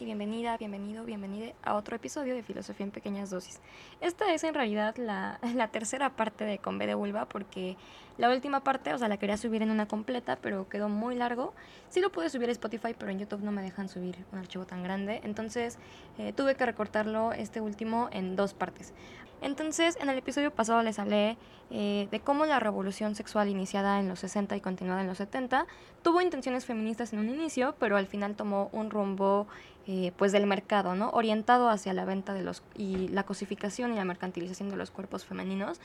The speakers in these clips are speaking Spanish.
Y bienvenida, bienvenido, bienvenida a otro episodio de Filosofía en Pequeñas Dosis. Esta es en realidad la, la tercera parte de Con B de Vulva porque la última parte, o sea, la quería subir en una completa, pero quedó muy largo. Sí lo pude subir a Spotify, pero en YouTube no me dejan subir un archivo tan grande, entonces eh, tuve que recortarlo este último en dos partes. Entonces, en el episodio pasado les hablé eh, de cómo la revolución sexual iniciada en los 60 y continuada en los 70 tuvo intenciones feministas en un inicio, pero al final tomó un rumbo eh, pues del mercado, ¿no? Orientado hacia la venta de los y la cosificación y la mercantilización de los cuerpos femeninos.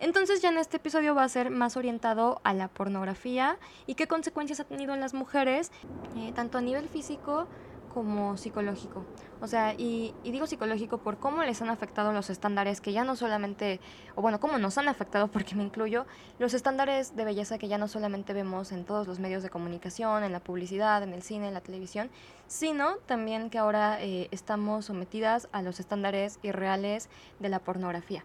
Entonces ya en este episodio va a ser más orientado a la pornografía y qué consecuencias ha tenido en las mujeres, eh, tanto a nivel físico como psicológico. O sea, y, digo psicológico por cómo les han afectado los estándares que ya no solamente, o bueno, cómo nos han afectado, porque me incluyo, los estándares de belleza que ya no solamente vemos en todos los medios de comunicación, en la publicidad, en el cine, en la televisión, sino también que ahora eh, estamos sometidas a los estándares irreales de la pornografía.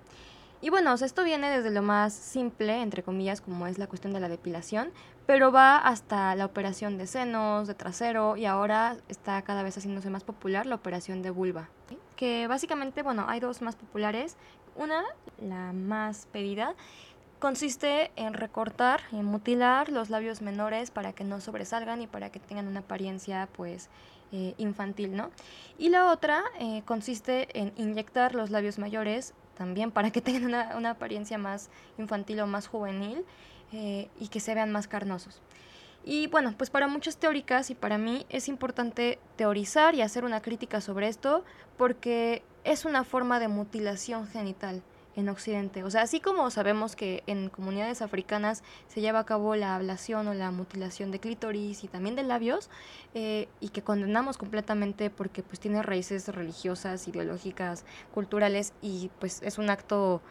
Y bueno, esto viene desde lo más simple, entre comillas, como es la cuestión de la depilación, pero va hasta la operación de senos, de trasero y ahora está cada vez haciéndose más popular la operación de vulva. Que básicamente, bueno, hay dos más populares. Una, la más pedida, consiste en recortar, en mutilar los labios menores para que no sobresalgan y para que tengan una apariencia pues eh, infantil, ¿no? Y la otra eh, consiste en inyectar los labios mayores también para que tengan una, apariencia más infantil o más juvenil eh, y que se vean más carnosos. Y bueno, pues para muchas teóricas y para mí es importante teorizar y hacer una crítica sobre esto porque es una forma de mutilación genital en Occidente. O sea, así como sabemos que en comunidades africanas se lleva a cabo la ablación o la mutilación de clítoris y también de labios, eh, y que condenamos completamente porque pues tiene raíces religiosas, ideológicas, culturales y pues es un acto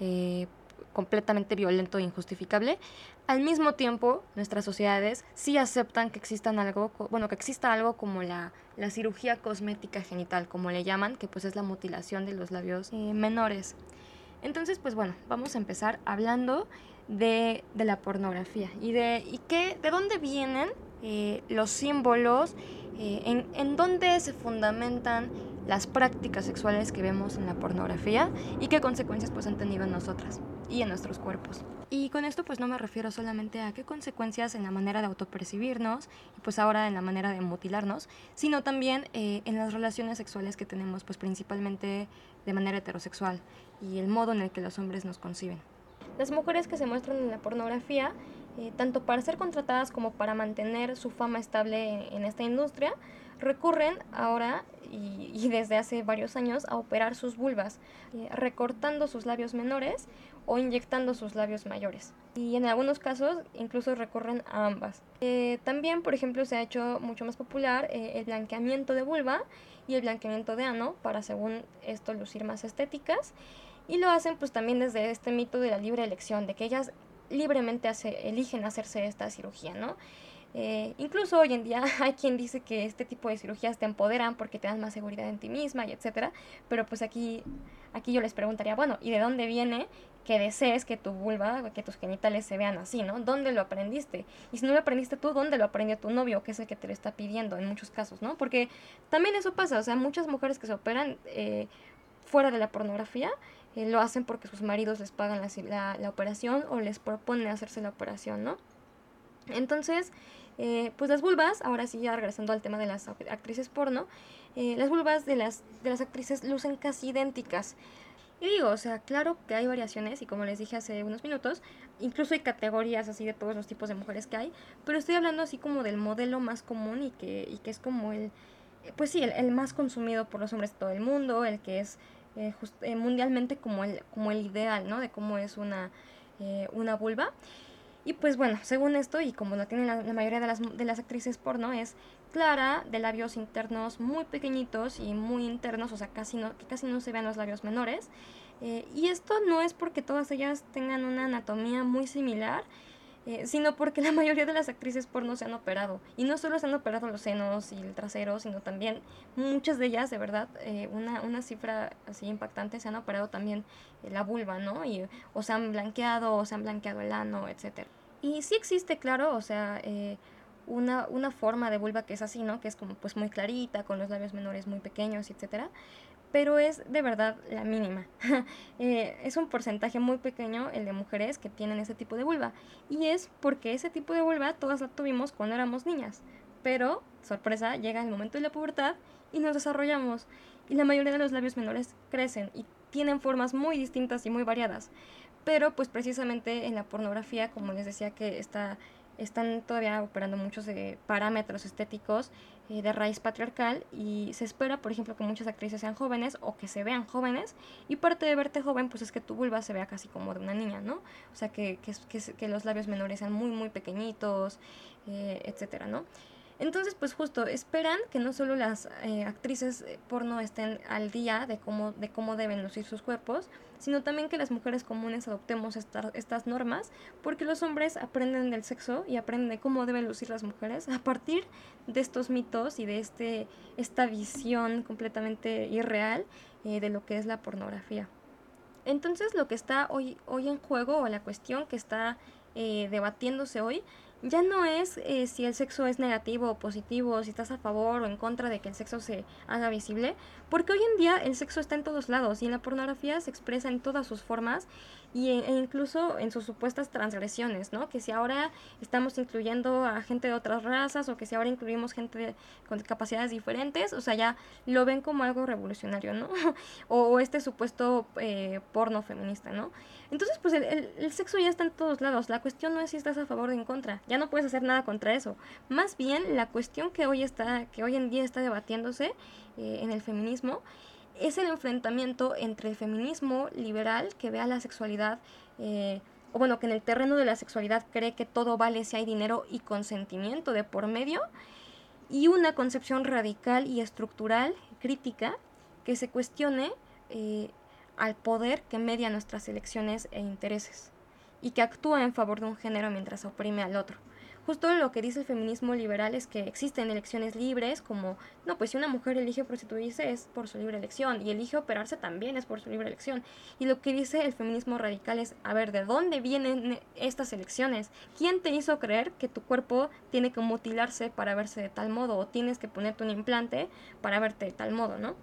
eh, completamente violento e injustificable. Al mismo tiempo, nuestras sociedades sí aceptan que existan algo, bueno, que exista algo como la, la cirugía cosmética genital, como le llaman, que pues es la mutilación de los labios eh, menores. Entonces, pues bueno, vamos a empezar hablando de, la pornografía y de, y qué, de dónde vienen eh, los símbolos, eh, en, en dónde se fundamentan las prácticas sexuales que vemos en la pornografía y qué consecuencias pues han tenido en nosotras y en nuestros cuerpos. Y con esto pues no me refiero solamente a qué consecuencias en la manera de autopercibirnos y pues ahora en la manera de mutilarnos, sino también eh, en las relaciones sexuales que tenemos pues principalmente de manera heterosexual y el modo en el que los hombres nos conciben. Las mujeres que se muestran en la pornografía, eh, tanto para ser contratadas como para mantener su fama estable en, esta industria, recurren ahora y, desde hace varios años a operar sus vulvas, eh, recortando sus labios menores o inyectando sus labios mayores. Y en algunos casos incluso recurren a ambas. Eh, también, por ejemplo, se ha hecho mucho más popular el blanqueamiento de vulva y el blanqueamiento de ano para, según esto, lucir más estéticas. Y lo hacen pues también desde este mito de la libre elección, de que ellas libremente eligen hacerse esta cirugía, ¿no? Eh, incluso hoy en día hay quien dice que este tipo de cirugías te empoderan porque te dan más seguridad en ti misma y etcétera, pero pues aquí, aquí yo les preguntaría, bueno, ¿y de dónde viene que desees que tu vulva, que tus genitales se vean así, ¿no? ¿Dónde lo aprendiste? Y si no lo aprendiste tú, ¿dónde lo aprendió tu novio, que es el que te lo está pidiendo en muchos casos, ¿no? Porque también eso pasa, o sea, muchas mujeres que se operan eh, fuera de la pornografía, eh, lo hacen porque sus maridos les pagan la, la, operación o les proponen hacerse la operación, ¿no? Entonces, eh, pues las vulvas, ahora sí ya regresando al tema de las actrices porno, eh, las vulvas de las, de las actrices lucen casi idénticas. Y digo, o sea, claro que hay variaciones y como les dije hace unos minutos, incluso hay categorías así de todos los tipos de mujeres que hay, pero estoy hablando así como del modelo más común y que, y que es como el, pues sí, el más consumido por los hombres de todo el mundo, el que es eh, eh, mundialmente como el, como el ideal, ¿no? De cómo es una, eh, una vulva. Y pues bueno, según esto, y como lo tienen la, mayoría de las, de las actrices porno, es clara, de labios internos muy pequeñitos y muy internos, o sea, casi no, que casi no se vean los labios menores. y esto no es porque todas ellas tengan una anatomía muy similar, eh, sino porque la mayoría de las actrices porno se han operado. Y no solo se han operado los senos y el trasero, sino también muchas de ellas, de verdad, eh, una, una cifra así impactante, se han operado también eh, la vulva, ¿no? Y, o se han blanqueado, o se han blanqueado el ano, etc. Y sí existe, claro, o sea, una, una forma de vulva que es así, ¿no? Que es como pues muy clarita, con los labios menores muy pequeños, etcétera pero es de verdad la mínima. Eh, es un porcentaje muy pequeño el de mujeres que tienen ese tipo de vulva. Y es porque ese tipo de vulva todas la tuvimos cuando éramos niñas. Pero, sorpresa, llega el momento de la pubertad y nos desarrollamos. Y la mayoría de los labios menores crecen y tienen formas muy distintas y muy variadas. Pero pues precisamente en la pornografía, como les decía que está están todavía operando muchos parámetros estéticos eh, de raíz patriarcal y se espera, por ejemplo, que muchas actrices sean jóvenes o que se vean jóvenes y parte de verte joven pues es que tu vulva se vea casi como de una niña, ¿no? O sea, que, que, que, los labios menores sean muy, muy pequeñitos, eh, etcétera, ¿no? Entonces, pues justo, esperan que no solo las eh, actrices porno estén al día de cómo, de cómo deben lucir sus cuerpos, sino también que las mujeres comunes adoptemos estas normas, porque los hombres aprenden del sexo y aprenden de cómo deben lucir las mujeres a partir de estos mitos y de este, esta visión completamente irreal eh, de lo que es la pornografía. Entonces, lo que está hoy, hoy en juego, o la cuestión que está eh, debatiéndose hoy, ya no es eh, si el sexo es negativo o positivo, si estás a favor o en contra de que el sexo se haga visible, porque hoy en día el sexo está en todos lados y en la pornografía se expresa en todas sus formas y e, incluso en sus supuestas transgresiones, ¿no? Que si ahora estamos incluyendo a gente de otras razas o que si ahora incluimos gente con capacidades diferentes, o sea, ya lo ven como algo revolucionario, ¿no? o, este supuesto eh, porno feminista, ¿no? Entonces, pues el, el, sexo ya está en todos lados. La cuestión no es si estás a favor o en contra. Ya no puedes hacer nada contra eso. Más bien, la cuestión que hoy está, que hoy en día está debatiéndose eh, en el feminismo, es el enfrentamiento entre el feminismo liberal que ve a la sexualidad, eh, o bueno, que en el terreno de la sexualidad cree que todo vale si hay dinero y consentimiento de por medio, y una concepción radical y estructural, crítica, que se cuestione eh, al poder que media nuestras elecciones e intereses, y que actúa en favor de un género mientras oprime al otro justo lo que dice el feminismo liberal es que existen elecciones libres, como, no, pues si una mujer elige prostituirse es por su libre elección, y elige operarse también es por su libre elección. Y lo que dice el feminismo radical es, a ver, ¿de dónde vienen estas elecciones? ¿Quién te hizo creer que tu cuerpo tiene que mutilarse para verse de tal modo, o tienes que ponerte un implante para verte de tal modo, ¿no?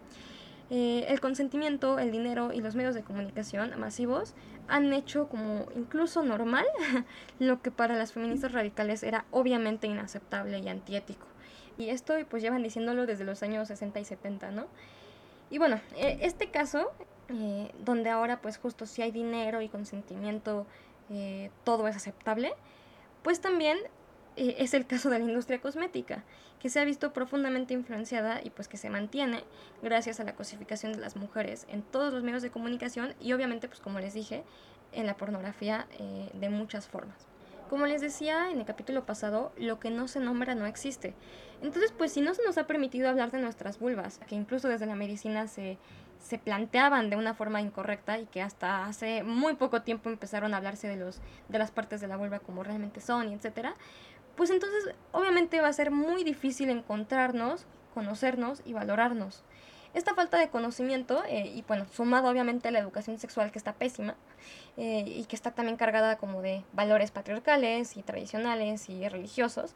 Eh, el consentimiento, el dinero y los medios de comunicación masivos han hecho como incluso normal lo que para las feministas radicales era obviamente inaceptable y antiético. Y esto pues llevan diciéndolo desde los años 60 y 70, ¿no? Y bueno, e, este caso, eh, donde ahora pues justo si hay dinero y consentimiento, eh, todo es aceptable, pues también eh, es el caso de la industria cosmética, que se ha visto profundamente influenciada y pues que se mantiene gracias a la cosificación de las mujeres en todos los medios de comunicación y obviamente pues como les dije en la pornografía eh, de muchas formas. Como les decía en el capítulo pasado, lo que no se nombra no existe. Entonces, pues si no se nos ha permitido hablar de nuestras vulvas, que incluso desde la medicina se, se planteaban de una forma incorrecta y que hasta hace muy poco tiempo empezaron a hablarse de, los, de las partes de la vulva como realmente son y etcétera, pues entonces obviamente va a ser muy difícil encontrarnos, conocernos y valorarnos. Esta falta de conocimiento, eh, y bueno, sumado obviamente a la educación sexual que está pésima eh, y que está también cargada como de valores patriarcales y tradicionales y religiosos,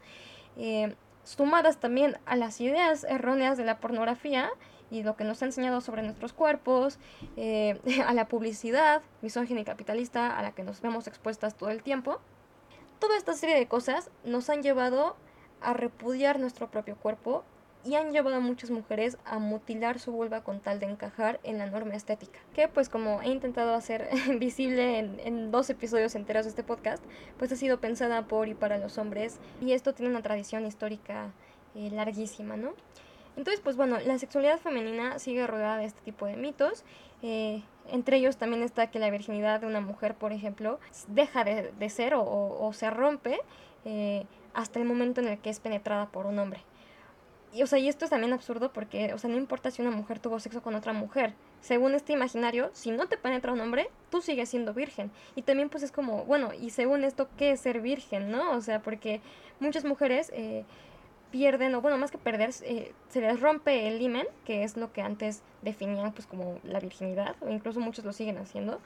eh, sumadas también a las ideas erróneas de la pornografía y lo que nos ha enseñado sobre nuestros cuerpos, a la publicidad misógina y capitalista a la que nos vemos expuestas todo el tiempo, Toda esta serie de cosas nos han llevado a repudiar nuestro propio cuerpo y han llevado a muchas mujeres a mutilar su vulva con tal de encajar en la norma estética. Que pues como he intentado hacer visible en, dos episodios enteros de este podcast, pues ha sido pensada por y para los hombres y esto tiene una tradición histórica eh, larguísima, ¿no? Entonces, pues bueno, la sexualidad femenina sigue rodeada de este tipo de mitos. Eh, entre ellos también está que la virginidad de una mujer, por ejemplo, deja de, ser o, se rompe eh, hasta el momento en el que es penetrada por un hombre. Y, o sea, y esto es también absurdo porque, o sea, no importa si una mujer tuvo sexo con otra mujer. Según este imaginario, si no te penetra un hombre, tú sigues siendo virgen. Y también pues es como, bueno, y según esto, ¿qué es ser virgen, no? O sea, porque muchas mujeres... Eh, pierden, o bueno, más que perder, eh, se les rompe el himen, que es lo que antes definían pues como la virginidad, o incluso muchos lo siguen haciendo,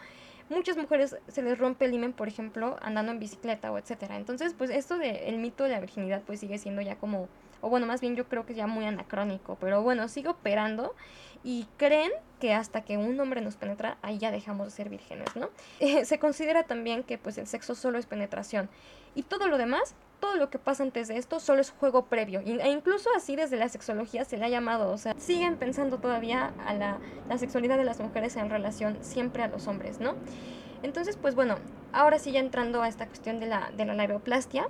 muchas mujeres se les rompe el imen, por ejemplo, andando en bicicleta o etcétera. Entonces, pues esto del mito de la virginidad pues sigue siendo ya como, o bueno, más bien yo creo que es ya muy anacrónico, pero bueno, sigue operando y creen que hasta que un hombre nos penetra, ahí ya dejamos de ser vírgenes, ¿no? se considera también que pues el sexo solo es penetración y todo lo demás todo lo que pasa antes de esto solo es juego previo. E incluso así desde la sexología se le ha llamado, o sea, siguen pensando todavía a la, sexualidad de las mujeres en relación siempre a los hombres, ¿no? Entonces, pues bueno, ahora sí ya entrando a esta cuestión de la, de la labioplastia,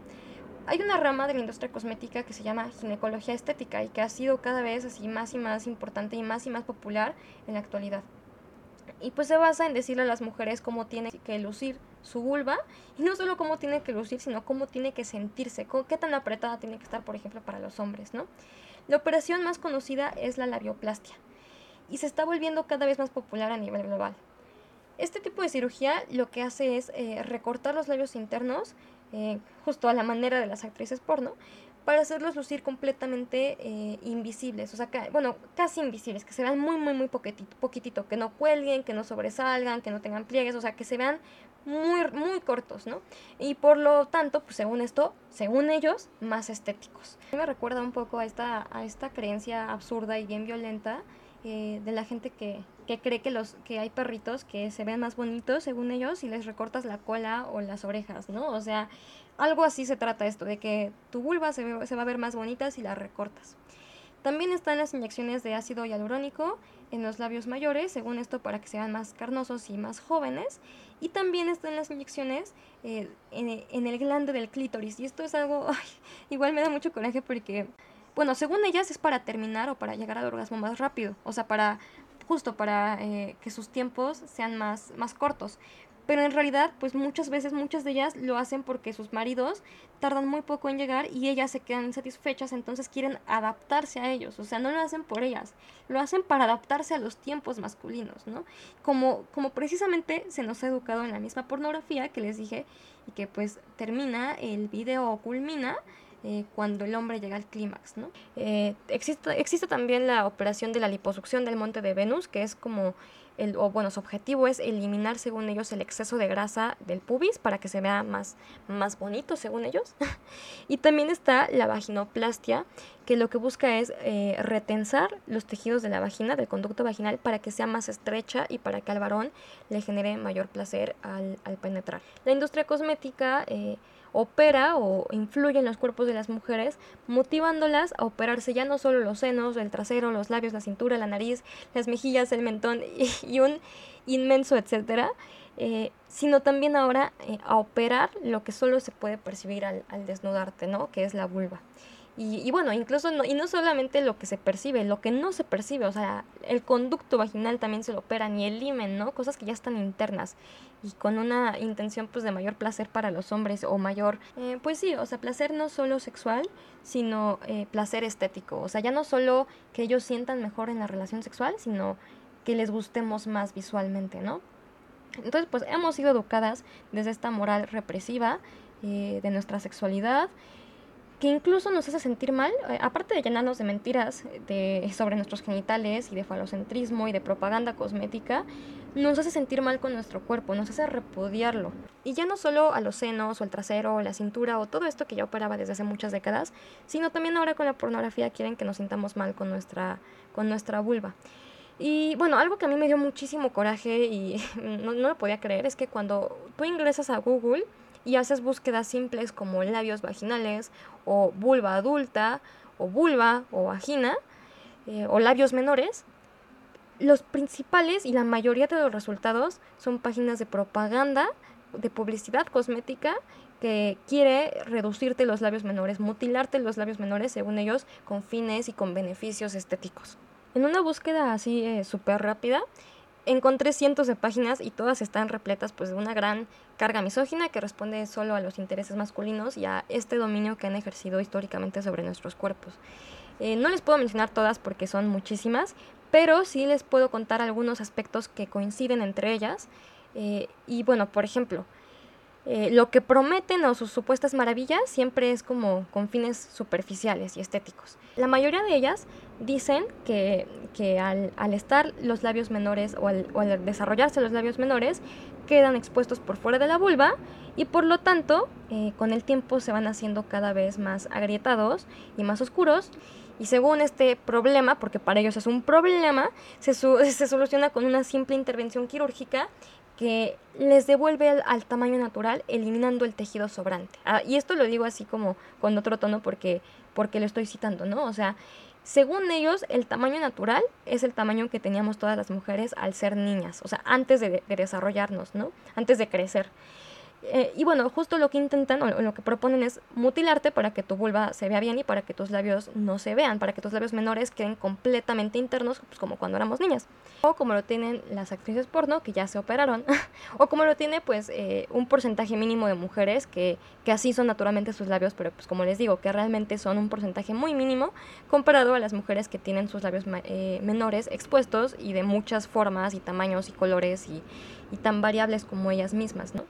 hay una rama de la industria cosmética que se llama ginecología estética y que ha sido cada vez así más y más importante y más y más popular en la actualidad. Y pues se basa en decirle a las mujeres cómo tiene que lucir su vulva y no solo cómo tiene que lucir, sino cómo tiene que sentirse, qué tan apretada tiene que estar, por ejemplo, para los hombres, ¿no? La operación más conocida es la labioplastia y se está volviendo cada vez más popular a nivel global. Este tipo de cirugía lo que hace es eh, recortar los labios internos, eh, justo a la manera de las actrices porno, para hacerlos lucir completamente eh, invisibles, o sea, bueno, casi invisibles, que se vean muy, muy, muy poquitito, que no cuelguen, que no sobresalgan, que no tengan pliegues, o sea, que se vean muy, muy cortos, ¿no? Y por lo tanto, pues según esto, según ellos, más estéticos. Me recuerda un poco a esta, a esta creencia absurda y bien violenta eh, de la gente que, que cree que, los, que hay perritos que se ven más bonitos, según ellos, si les recortas la cola o las orejas, ¿no? O sea, algo así se trata esto, de que tu vulva se, se va a ver más bonita si la recortas. También están las inyecciones de ácido hialurónico en los labios mayores, según esto para que sean más carnosos y más jóvenes. Y también están las inyecciones eh, en, el glande del clítoris. Y esto es algo, igual me da mucho coraje porque, bueno, según ellas es para terminar o para llegar al orgasmo más rápido. O sea, para justo para eh, que sus tiempos sean más, más cortos pero en realidad pues muchas veces muchas de ellas lo hacen porque sus maridos tardan muy poco en llegar y ellas se quedan insatisfechas, entonces quieren adaptarse a ellos, o sea, no lo hacen por ellas, lo hacen para adaptarse a los tiempos masculinos, ¿no? Como, como precisamente se nos ha educado en la misma pornografía que les dije y que pues termina, el video culmina eh, cuando el hombre llega al clímax, ¿no? Eh, existe, existe también la operación de la liposucción del monte de Venus, que es como el, o bueno, su objetivo es eliminar, según ellos, el exceso de grasa del pubis para que se vea más, más bonito, según ellos. y también está la vaginoplastia, que lo que busca es eh, retensar los tejidos de la vagina, del conducto vaginal, para que sea más estrecha y para que al varón le genere mayor placer al, al penetrar. La industria cosmética eh, opera o influye en los cuerpos de las mujeres, motivándolas a operarse ya no solo los senos, el trasero, los labios, la cintura, la nariz, las mejillas, el mentón y, un inmenso etcétera, eh, sino también ahora eh, a operar lo que solo se puede percibir al, desnudarte, ¿no? Que es la vulva. Y, bueno, incluso no, y no solamente lo que se percibe, lo que no se percibe, o sea, el conducto vaginal también se lo opera, ni el himen, ¿no? Cosas que ya están internas y con una intención pues de mayor placer para los hombres o mayor, eh, pues sí, o sea, placer no solo sexual, sino eh, placer estético, o sea, ya no solo que ellos sientan mejor en la relación sexual, sino que les gustemos más visualmente, ¿no? Entonces, pues hemos sido educadas desde esta moral represiva eh, de nuestra sexualidad que incluso nos hace sentir mal, eh, aparte de llenarnos de mentiras de, sobre nuestros genitales y de falocentrismo y de propaganda cosmética, nos hace sentir mal con nuestro cuerpo, nos hace repudiarlo. Y ya no solo a los senos o el trasero o la cintura o todo esto que ya operaba desde hace muchas décadas, sino también ahora con la pornografía quieren que nos sintamos mal con nuestra, con nuestra vulva. Y bueno, algo que a mí me dio muchísimo coraje y no, no lo podía creer es que cuando tú ingresas a Google, y haces búsquedas simples como labios vaginales o vulva adulta o vulva o vagina eh, o labios menores, los principales y la mayoría de los resultados son páginas de propaganda, de publicidad cosmética que quiere reducirte los labios menores, mutilarte los labios menores según ellos con fines y con beneficios estéticos. En una búsqueda así eh, súper rápida, encontré cientos de páginas y todas están repletas pues de una gran carga misógina que responde solo a los intereses masculinos y a este dominio que han ejercido históricamente sobre nuestros cuerpos. Eh, no les puedo mencionar todas porque son muchísimas, pero sí les puedo contar algunos aspectos que coinciden entre ellas. Eh, y bueno, por ejemplo, eh, lo que prometen o sus supuestas maravillas siempre es como con fines superficiales y estéticos. La mayoría de ellas dicen que, al, estar los labios menores o al, desarrollarse los labios menores quedan expuestos por fuera de la vulva y por lo tanto eh, con el tiempo se van haciendo cada vez más agrietados y más oscuros y según este problema, porque para ellos es un problema, se, se soluciona con una simple intervención quirúrgica que les devuelve al, tamaño natural eliminando el tejido sobrante. Ah, y esto lo digo así como con otro tono porque, porque lo estoy citando, ¿no? O sea, según ellos, el tamaño natural es el tamaño que teníamos todas las mujeres al ser niñas, o sea, antes de, de desarrollarnos, ¿no? Antes de crecer. Eh, y bueno, justo lo que intentan o lo que proponen es mutilarte para que tu vulva se vea bien y para que tus labios no se vean, para que tus labios menores queden completamente internos, pues como cuando éramos niñas. O como lo tienen las actrices porno que ya se operaron, o como lo tiene pues eh, un porcentaje mínimo de mujeres que, que así son naturalmente sus labios, pero pues como les digo, que realmente son un porcentaje muy mínimo comparado a las mujeres que tienen sus labios eh, menores expuestos y de muchas formas y tamaños y colores y, y tan variables como ellas mismas, ¿no?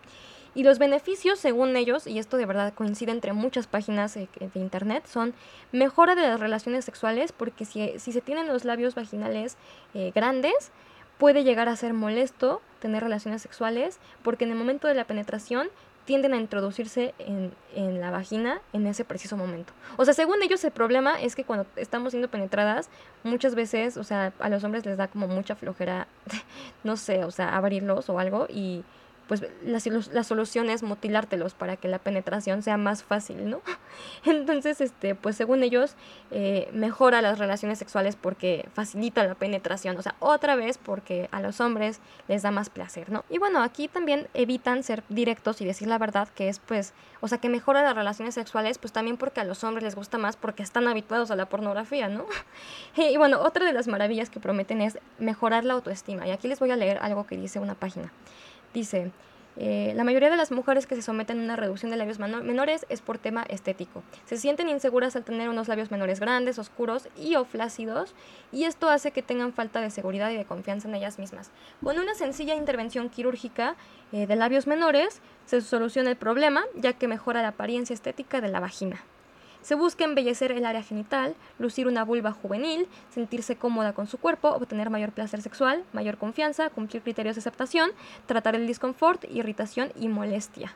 Y los beneficios, según ellos, y esto de verdad coincide entre muchas páginas de, internet, son mejora de las relaciones sexuales, porque si, si se tienen los labios vaginales eh, grandes, puede llegar a ser molesto tener relaciones sexuales, porque en el momento de la penetración tienden a introducirse en, en, la vagina en ese preciso momento. O sea, según ellos el problema es que cuando estamos siendo penetradas, muchas veces, o sea, a los hombres les da como mucha flojera, no sé, o sea, abrirlos o algo y pues la, la, solución es mutilártelos para que la penetración sea más fácil, ¿no? Entonces, este, pues según ellos, eh, mejora las relaciones sexuales porque facilita la penetración, o sea, otra vez porque a los hombres les da más placer, ¿no? Y bueno, aquí también evitan ser directos y decir la verdad, que es pues, o sea, que mejora las relaciones sexuales, pues también porque a los hombres les gusta más porque están habituados a la pornografía, ¿no? y bueno, otra de las maravillas que prometen es mejorar la autoestima, y aquí les voy a leer algo que dice una página. Dice, eh, la mayoría de las mujeres que se someten a una reducción de labios menores es por tema estético. Se sienten inseguras al tener unos labios menores grandes, oscuros y o flácidos, y esto hace que tengan falta de seguridad y de confianza en ellas mismas. Con una sencilla intervención quirúrgica eh, de labios menores se soluciona el problema, ya que mejora la apariencia estética de la vagina. Se busca embellecer el área genital, lucir una vulva juvenil, sentirse cómoda con su cuerpo, obtener mayor placer sexual, mayor confianza, cumplir criterios de aceptación, tratar el disconfort, irritación y molestia.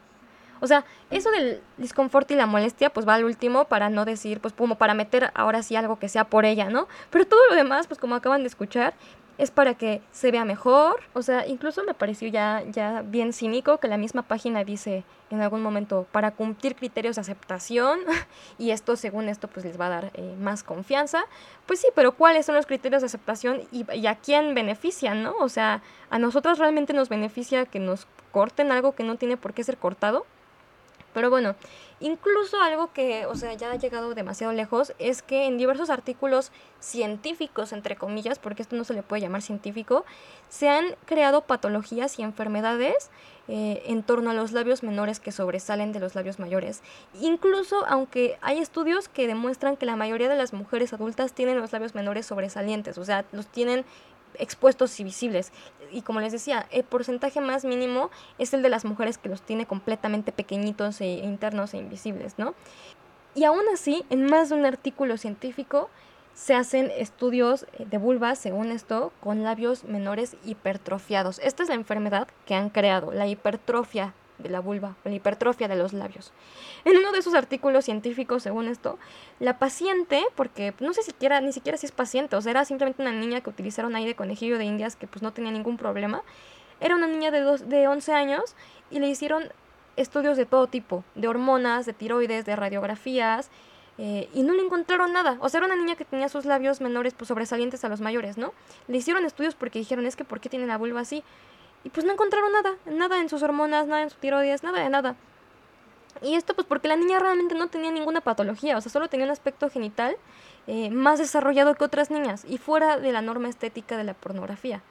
O sea, eso del disconfort y la molestia, pues va al último para no decir, pues como para meter ahora sí algo que sea por ella, ¿no? Pero todo lo demás, pues como acaban de escuchar, es para que se vea mejor. O sea, incluso me pareció ya, ya bien cínico que la misma página dice en algún momento para cumplir criterios de aceptación y esto según esto pues les va a dar eh, más confianza. Pues sí, pero ¿cuáles son los criterios de aceptación y, y, a quién benefician, no? O sea, ¿a nosotros realmente nos beneficia que nos corten algo que no tiene por qué ser cortado? Pero bueno, incluso algo que, o sea, ya ha llegado demasiado lejos es que en diversos artículos científicos, entre comillas, porque esto no se le puede llamar científico, se han creado patologías y enfermedades eh, en torno a los labios menores que sobresalen de los labios mayores. Incluso aunque hay estudios que demuestran que la mayoría de las mujeres adultas tienen los labios menores sobresalientes, o sea, los tienen expuestos y visibles. Y como les decía, el porcentaje más mínimo es el de las mujeres que los tiene completamente pequeñitos e internos e invisibles, ¿no? Y aún así, en más de un artículo científico, se hacen estudios de vulvas, según esto, con labios menores hipertrofiados. Esta es la enfermedad que han creado, la hipertrofia de la vulva, la hipertrofia de los labios. En uno de esos artículos científicos, según esto, la paciente, porque no sé siquiera, ni siquiera si es paciente, o sea, era simplemente una niña que utilizaron ahí de conejillo de indias que pues no tenía ningún problema, era una niña de, dos, de 11 años y le hicieron estudios de todo tipo, de hormonas, de tiroides, de radiografías, eh, y no le encontraron nada. O sea, era una niña que tenía sus labios menores pues, sobresalientes a los mayores, ¿no? Le hicieron estudios porque dijeron, es que ¿por qué tiene la vulva así? Y pues no encontraron nada, nada en sus hormonas, nada en su tiroides, nada de nada. Y esto pues porque la niña realmente no tenía ninguna patología, o sea, solo tenía un aspecto genital eh, más desarrollado que otras niñas y fuera de la norma estética de la pornografía.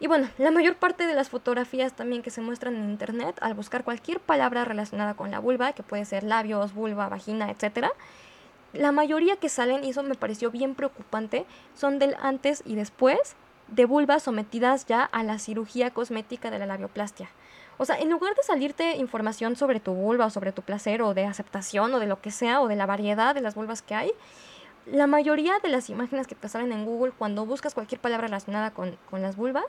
Y bueno, la mayor parte de las fotografías también que se muestran en internet, al buscar cualquier palabra relacionada con la vulva, que puede ser labios, vulva, vagina, etc., la mayoría que salen, y eso me pareció bien preocupante, son del antes y después de vulvas sometidas ya a la cirugía cosmética de la labioplastia. O sea, en lugar de salirte información sobre tu vulva o sobre tu placer o de aceptación o de lo que sea o de la variedad de las vulvas que hay, la mayoría de las imágenes que te salen en Google cuando buscas cualquier palabra relacionada con, las vulvas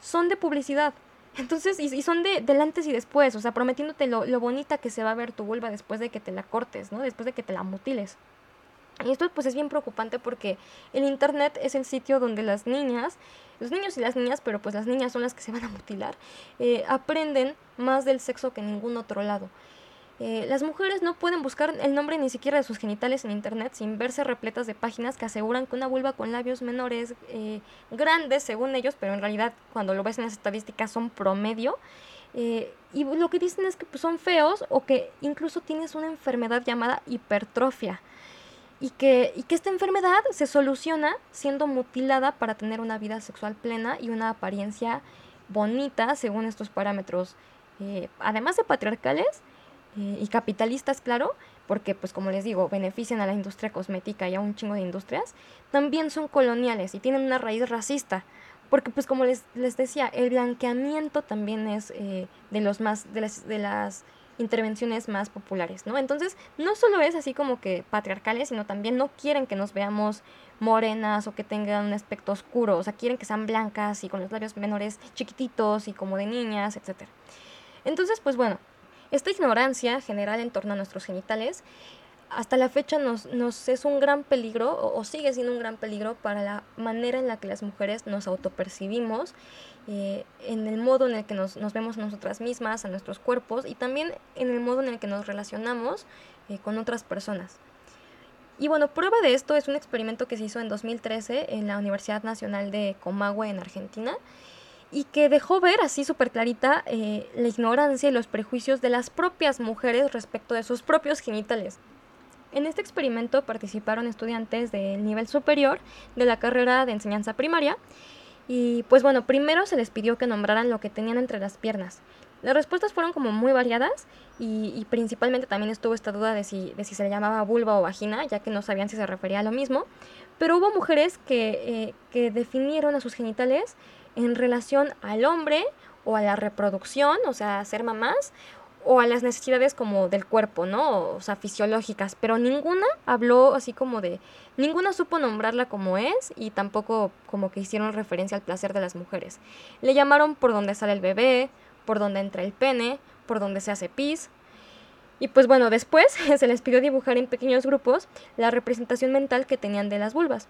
son de publicidad. Entonces, y, son de, del antes y después, o sea, prometiéndote lo, lo bonita que se va a ver tu vulva después de que te la cortes, ¿no? Después de que te la mutiles. Y esto pues es bien preocupante porque el Internet es el sitio donde las niñas, los niños y las niñas, pero pues las niñas son las que se van a mutilar, eh, aprenden más del sexo que ningún otro lado. Eh, las mujeres no pueden buscar el nombre ni siquiera de sus genitales en internet sin verse repletas de páginas que aseguran que una vulva con labios menores eh, grandes, según ellos, pero en realidad cuando lo ves en las estadísticas son promedio. y lo que dicen es que pues, son feos o que incluso tienes una enfermedad llamada hipertrofia y que, y que esta enfermedad se soluciona siendo mutilada para tener una vida sexual plena y una apariencia bonita según estos parámetros, eh, además de patriarcales eh, y capitalistas, claro, porque pues como les digo, benefician a la industria cosmética y a un chingo de industrias, también son coloniales y tienen una raíz racista. Porque pues como les, les decía, el blanqueamiento también es eh, de los más, de las, de las intervenciones más populares, ¿no? Entonces, no solo es así como que patriarcales, sino también no quieren que nos veamos morenas o que tengan un aspecto oscuro, o sea, quieren que sean blancas y con los labios menores chiquititos y como de niñas, etc. Entonces, pues bueno, esta ignorancia general en torno a nuestros genitales hasta la fecha nos, nos es un gran peligro o, sigue siendo un gran peligro para la manera en la que las mujeres nos autopercibimos eh, en el modo en el que nos, vemos a nosotras mismas, a nuestros cuerpos y también en el modo en el que nos relacionamos eh, con otras personas. Y bueno, prueba de esto es un experimento que se hizo en 2013 en la Universidad Nacional de Comahue en Argentina y que dejó ver así súper clarita eh, la ignorancia y los prejuicios de las propias mujeres respecto de sus propios genitales. En este experimento participaron estudiantes del nivel superior de la carrera de enseñanza primaria y pues bueno, primero se les pidió que nombraran lo que tenían entre las piernas. Las respuestas fueron como muy variadas y, principalmente también estuvo esta duda de si, de si se le llamaba vulva o vagina, ya que no sabían si se refería a lo mismo. Pero hubo mujeres que, eh, que definieron a sus genitales en relación al hombre o a la reproducción, o sea, ser mamás, o a las necesidades como del cuerpo, ¿no? O sea, fisiológicas, pero ninguna habló así como de, ninguna supo nombrarla como es y tampoco como que hicieron referencia al placer de las mujeres. Le llamaron por donde sale el bebé, por donde entra el pene, por donde se hace pis. Y pues bueno, después se les pidió dibujar en pequeños grupos la representación mental que tenían de las vulvas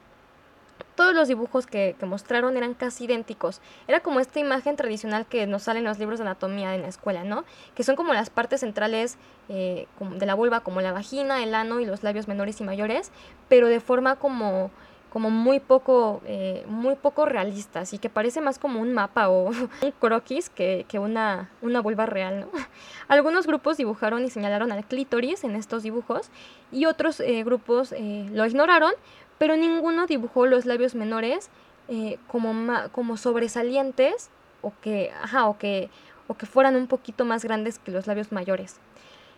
todos los dibujos que, mostraron eran casi idénticos. Era como esta imagen tradicional que nos sale en los libros de anatomía en la escuela, ¿no? Que son como las partes centrales eh, de la vulva, como la vagina, el ano y los labios menores y mayores, pero de forma como como muy poco, eh, muy poco realista, así que parece más como un mapa o un croquis que, una, una vulva real. ¿no? Algunos grupos dibujaron y señalaron al clítoris en estos dibujos y otros eh, grupos lo ignoraron, pero ninguno dibujó los labios menores eh, como, como sobresalientes o que, ajá, o, que, o que fueran un poquito más grandes que los labios mayores.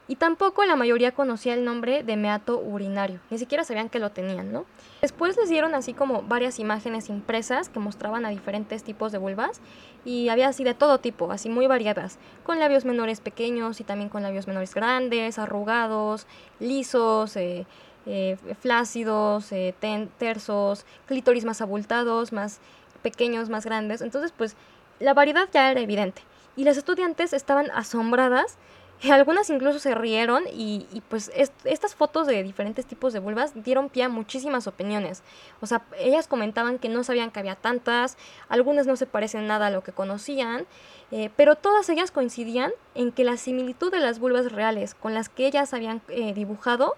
Y tampoco la mayoría conocía el nombre de meato urinario, ni siquiera sabían que lo tenían, ¿no? Después les dieron así como varias imágenes impresas que mostraban a diferentes tipos de vulvas y había así de todo tipo, así muy variadas, con labios menores pequeños y también con labios menores grandes, arrugados, lisos, eh, eh, flácidos, eh, tersos, clítoris más abultados, más pequeños, más grandes. Entonces, pues la variedad ya era evidente. Y las estudiantes estaban asombradas, algunas incluso se rieron y, pues estas fotos de diferentes tipos de vulvas dieron pie a muchísimas opiniones. O sea, ellas comentaban que no sabían que había tantas, algunas no se parecen nada a lo que conocían, eh, pero todas ellas coincidían en que la similitud de las vulvas reales con las que ellas habían dibujado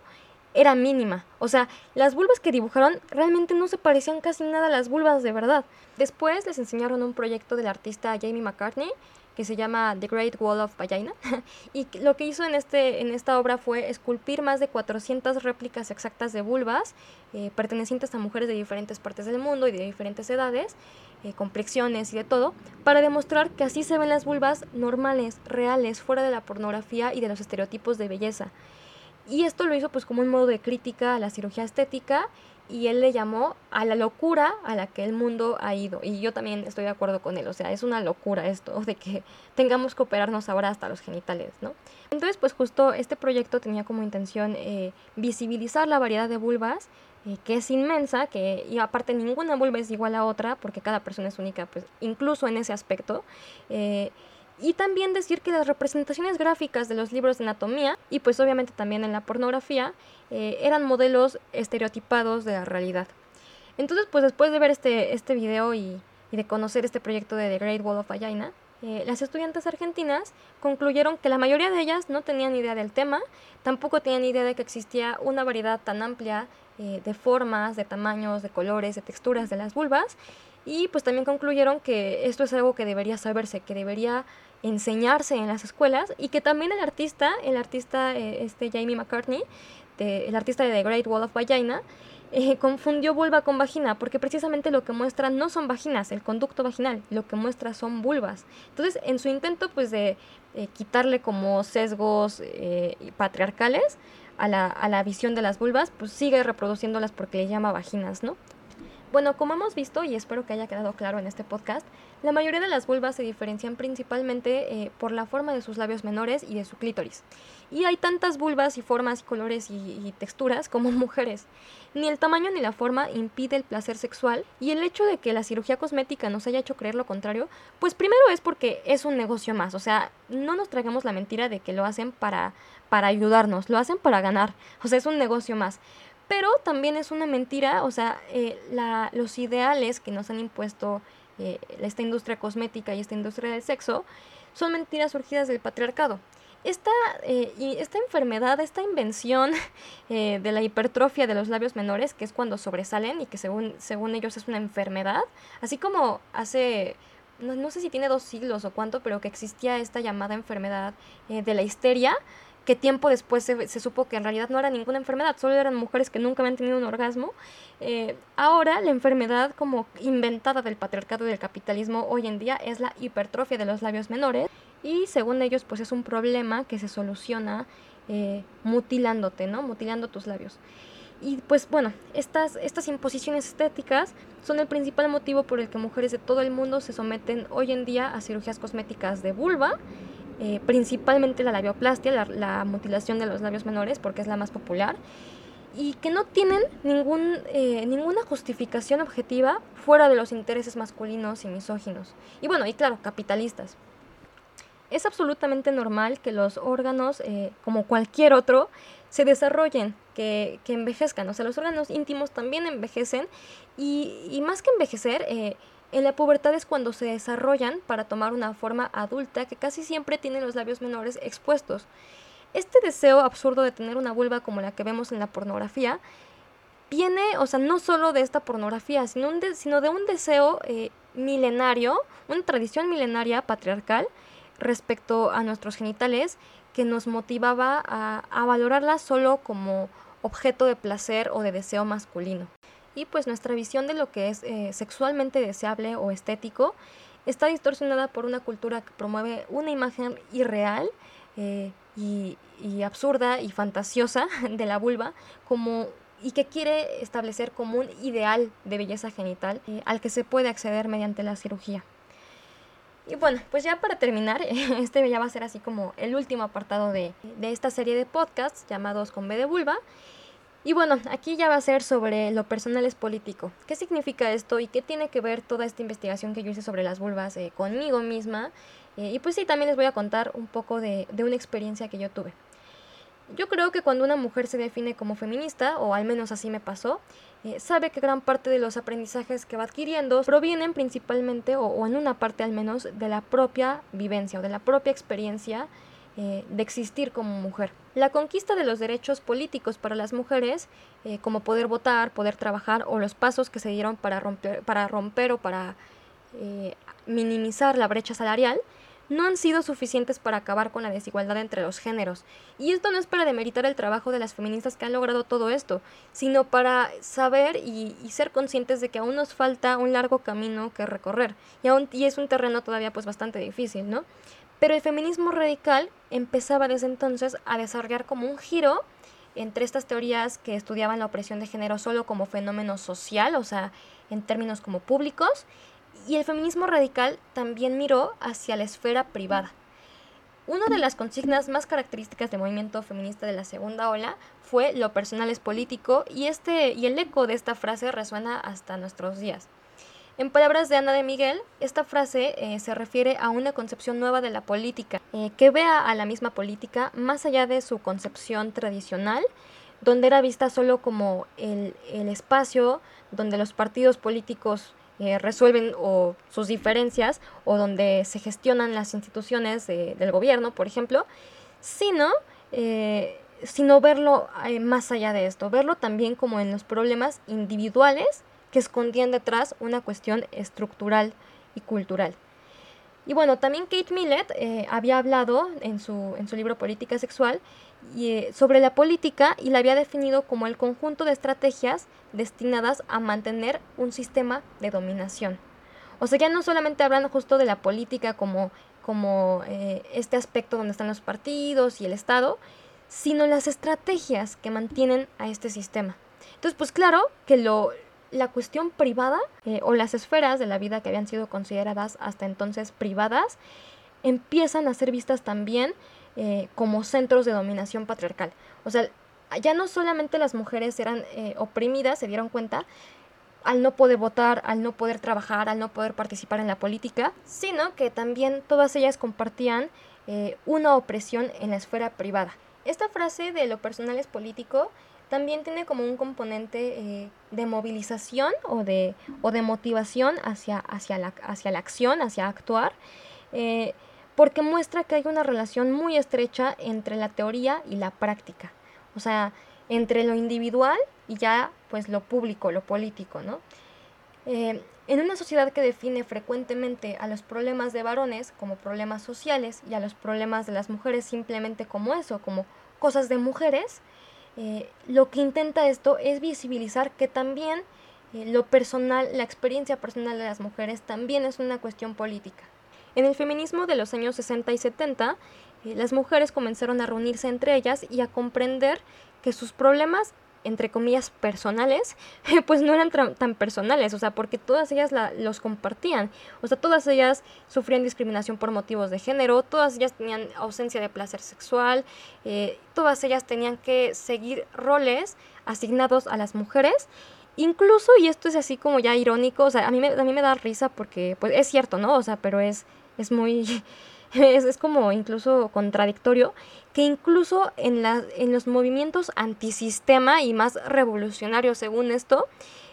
era mínima. O sea, las vulvas que dibujaron realmente no se parecían casi nada a las vulvas de verdad. Después les enseñaron un proyecto del artista Jamie McCartney que se llama The Great Wall of Vagina y lo que hizo en, este, en esta obra fue esculpir más de 400 réplicas exactas de vulvas eh, pertenecientes a mujeres de diferentes partes del mundo y de diferentes edades, eh, complexiones y de todo, para demostrar que así se ven las vulvas normales, reales, fuera de la pornografía y de los estereotipos de belleza. Y esto lo hizo pues como un modo de crítica a la cirugía estética y él le llamó a la locura a la que el mundo ha ido. Y yo también estoy de acuerdo con él, o sea, es una locura esto de que tengamos que operarnos ahora hasta los genitales, ¿no? Entonces, pues justo este proyecto tenía como intención eh, visibilizar la variedad de vulvas, eh, que es inmensa, que y aparte ninguna vulva es igual a otra, porque cada persona es única, pues incluso en ese aspecto. Eh, y también decir que las representaciones gráficas de los libros de anatomía y pues obviamente también en la pornografía eh, eran modelos estereotipados de la realidad. Entonces pues después de ver este, este video y, de conocer este proyecto de The Great Wall of Vagina, eh, las estudiantes argentinas concluyeron que la mayoría de ellas no tenían idea del tema, tampoco tenían idea de que existía una variedad tan amplia eh, de formas, de tamaños, de colores, de texturas de las vulvas, y pues también concluyeron que esto es algo que debería saberse, que debería enseñarse en las escuelas y que también el artista, el artista eh, este Jamie McCartney, el artista de The Great Wall of Vagina, eh, confundió vulva con vagina, porque precisamente lo que muestra no son vaginas, el conducto vaginal, lo que muestra son vulvas. Entonces, en su intento pues de eh, quitarle como sesgos patriarcales a la, a la visión de las vulvas, pues sigue reproduciéndolas porque le llama vaginas, ¿no? Bueno, como hemos visto, y espero que haya quedado claro en este podcast, la mayoría de las vulvas se diferencian principalmente eh, por la forma de sus labios menores y de su clítoris. Y hay tantas vulvas y formas, colores y, texturas como mujeres. Ni el tamaño ni la forma impide el placer sexual y el hecho de que la cirugía cosmética nos haya hecho creer lo contrario, pues primero es porque es un negocio más, o sea, no nos traigamos la mentira de que lo hacen para, para ayudarnos, lo hacen para ganar, o sea, es un negocio más. Pero también es una mentira, o sea, eh, la, los ideales que nos han impuesto eh, esta industria cosmética y esta industria del sexo son mentiras surgidas del patriarcado. Esta, eh, y esta enfermedad, esta invención de la hipertrofia de los labios menores, que es cuando sobresalen y que según, según ellos es una enfermedad, así como hace no, no, sé si tiene dos siglos o cuánto, pero que existía esta llamada enfermedad de la histeria, que tiempo después se, supo que en realidad no era ninguna enfermedad, solo eran mujeres que nunca habían tenido un orgasmo. Eh, ahora la enfermedad como inventada del patriarcado y del capitalismo hoy en día es la hipertrofia de los labios menores y según ellos pues es un problema que se soluciona eh, mutilándote, ¿no? Mutilando tus labios. Y pues bueno, estas, estas imposiciones estéticas son el principal motivo por el que mujeres de todo el mundo se someten hoy en día a cirugías cosméticas de vulva eh, principalmente la labioplastia, la, mutilación de los labios menores, porque es la más popular, y que no tienen ningún, eh, ninguna justificación objetiva fuera de los intereses masculinos y misóginos. Y bueno, y claro, capitalistas. Es absolutamente normal que los órganos, eh, como cualquier otro, se desarrollen, que, que, envejezcan. O sea, los órganos íntimos también envejecen y, y más que envejecer, en la pubertad es cuando se desarrollan para tomar una forma adulta que casi siempre tienen los labios menores expuestos. Este deseo absurdo de tener una vulva como la que vemos en la pornografía viene, o sea, no solo de esta pornografía, sino, sino de un deseo eh, milenario, una tradición milenaria patriarcal respecto a nuestros genitales que nos motivaba a, a valorarla solo como objeto de placer o de deseo masculino y pues nuestra visión de lo que es eh, sexualmente deseable o estético está distorsionada por una cultura que promueve una imagen irreal eh, y, absurda y fantasiosa de la vulva como y que quiere establecer como un ideal de belleza genital eh, al que se puede acceder mediante la cirugía. Y bueno, pues ya para terminar, este ya va a ser así como el último apartado de, de esta serie de podcasts llamados Con B de Vulva. Y bueno, aquí ya va a ser sobre lo personal es político. ¿Qué significa esto y qué tiene que ver toda esta investigación que yo hice sobre las vulvas eh, conmigo misma? Eh, y pues sí, también les voy a contar un poco de, una experiencia que yo tuve. Yo creo que cuando una mujer se define como feminista, o al menos así me pasó, eh, sabe que gran parte de los aprendizajes que va adquiriendo provienen principalmente, o, o, en una parte al menos, de la propia vivencia o de la propia experiencia eh, de existir como mujer. La conquista de los derechos políticos para las mujeres, eh, como poder votar, poder trabajar, o los pasos que se dieron para romper, para romper o para eh, minimizar la brecha salarial, no han sido suficientes para acabar con la desigualdad entre los géneros. Y esto no es para demeritar el trabajo de las feministas que han logrado todo esto, sino para saber y, ser conscientes de que aún nos falta un largo camino que recorrer. Y, aún, y es un terreno todavía pues bastante difícil, ¿no? Pero el feminismo radical empezaba desde entonces a desarrollar como un giro entre estas teorías que estudiaban la opresión de género solo como fenómeno social, o sea, en términos como públicos, y el feminismo radical también miró hacia la esfera privada. Una de las consignas más características del movimiento feminista de la segunda ola fue lo personal es político y, este, y el eco de esta frase resuena hasta nuestros días. En palabras de Ana de Miguel, esta frase eh, se refiere a una concepción nueva de la política, eh, que vea a la misma política más allá de su concepción tradicional, donde era vista solo como el, espacio donde los partidos políticos eh, resuelven o sus diferencias o donde se gestionan las instituciones del gobierno, por ejemplo, sino, sino verlo más allá de esto, verlo también como en los problemas individuales que escondían detrás una cuestión estructural y cultural. Y bueno, también Kate Millett eh, había hablado en su, en su libro Política Sexual eh, sobre la política y la había definido como el conjunto de estrategias destinadas a mantener un sistema de dominación. O sea, ya no solamente hablando justo de la política como, como eh, este aspecto donde están los partidos y el Estado, sino las estrategias que mantienen a este sistema. Entonces, pues claro que lo, la cuestión privada eh, o las esferas de la vida que habían sido consideradas hasta entonces privadas empiezan a ser vistas también eh, como centros de dominación patriarcal. O sea, ya no solamente las mujeres eran eh, oprimidas, se dieron cuenta, al no poder votar, al no poder trabajar, al no poder participar en la política, sino que también todas ellas compartían una opresión en la esfera privada. Esta frase de lo personal es político también tiene como un componente eh, de movilización o de, o de motivación hacia, hacia, la, hacia la acción, hacia actuar, eh, porque muestra que hay una relación muy estrecha entre la teoría y la práctica, o sea, entre lo individual y ya pues lo público, lo político, ¿no? Eh, en una sociedad que define frecuentemente a los problemas de varones como problemas sociales y a los problemas de las mujeres simplemente como eso, como cosas de mujeres, eh, lo que intenta esto es visibilizar que también eh, lo personal, la experiencia personal de las mujeres también es una cuestión política. En el feminismo de los años 60 y 70, eh, las mujeres comenzaron a reunirse entre ellas y a comprender que sus problemas entre comillas, personales, pues no eran tan personales, o sea, porque todas ellas los compartían, o sea, todas ellas sufrían discriminación por motivos de género, todas ellas tenían ausencia de placer sexual, eh, todas ellas tenían que seguir roles asignados a las mujeres, incluso, y esto es así como ya irónico, o sea, a mí me, a mí me da risa porque, pues es cierto, ¿no? O sea, pero es, es muy... Es, es, como incluso contradictorio, que incluso en, en los movimientos antisistema y más revolucionarios según esto,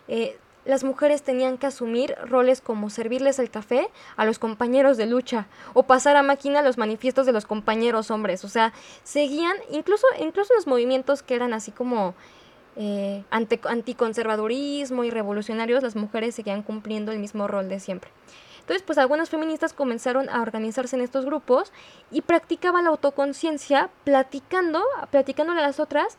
eh, las mujeres tenían que asumir roles como servirles el café a los compañeros de lucha o pasar a máquina los manifiestos de los compañeros hombres. O sea, seguían, incluso, incluso los movimientos que eran así como eh, anticonservadurismo y revolucionarios, las mujeres seguían cumpliendo el mismo rol de siempre. Entonces, pues algunas feministas comenzaron a organizarse en estos grupos y practicaban la autoconciencia platicando, platicándole a las otras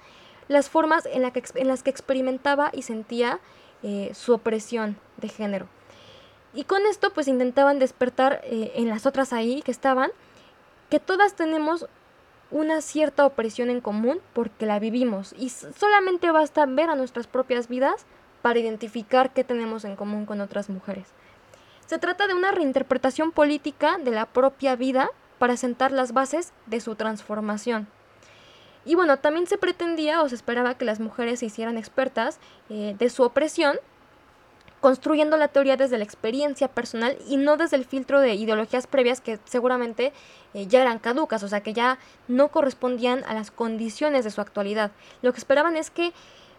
las formas en, las que experimentaba y sentía eh, su opresión de género. Y con esto pues intentaban despertar eh, en las otras ahí que estaban que todas tenemos una cierta opresión en común porque la vivimos y solamente basta ver a nuestras propias vidas para identificar qué tenemos en común con otras mujeres. Se trata de una reinterpretación política de la propia vida para sentar las bases de su transformación. Y bueno, también se pretendía o se esperaba que las mujeres se hicieran expertas eh, de su opresión, construyendo la teoría desde la experiencia personal y no desde el filtro de ideologías previas que seguramente eh, ya eran caducas, o sea, que ya no correspondían a las condiciones de su actualidad. Lo que esperaban es que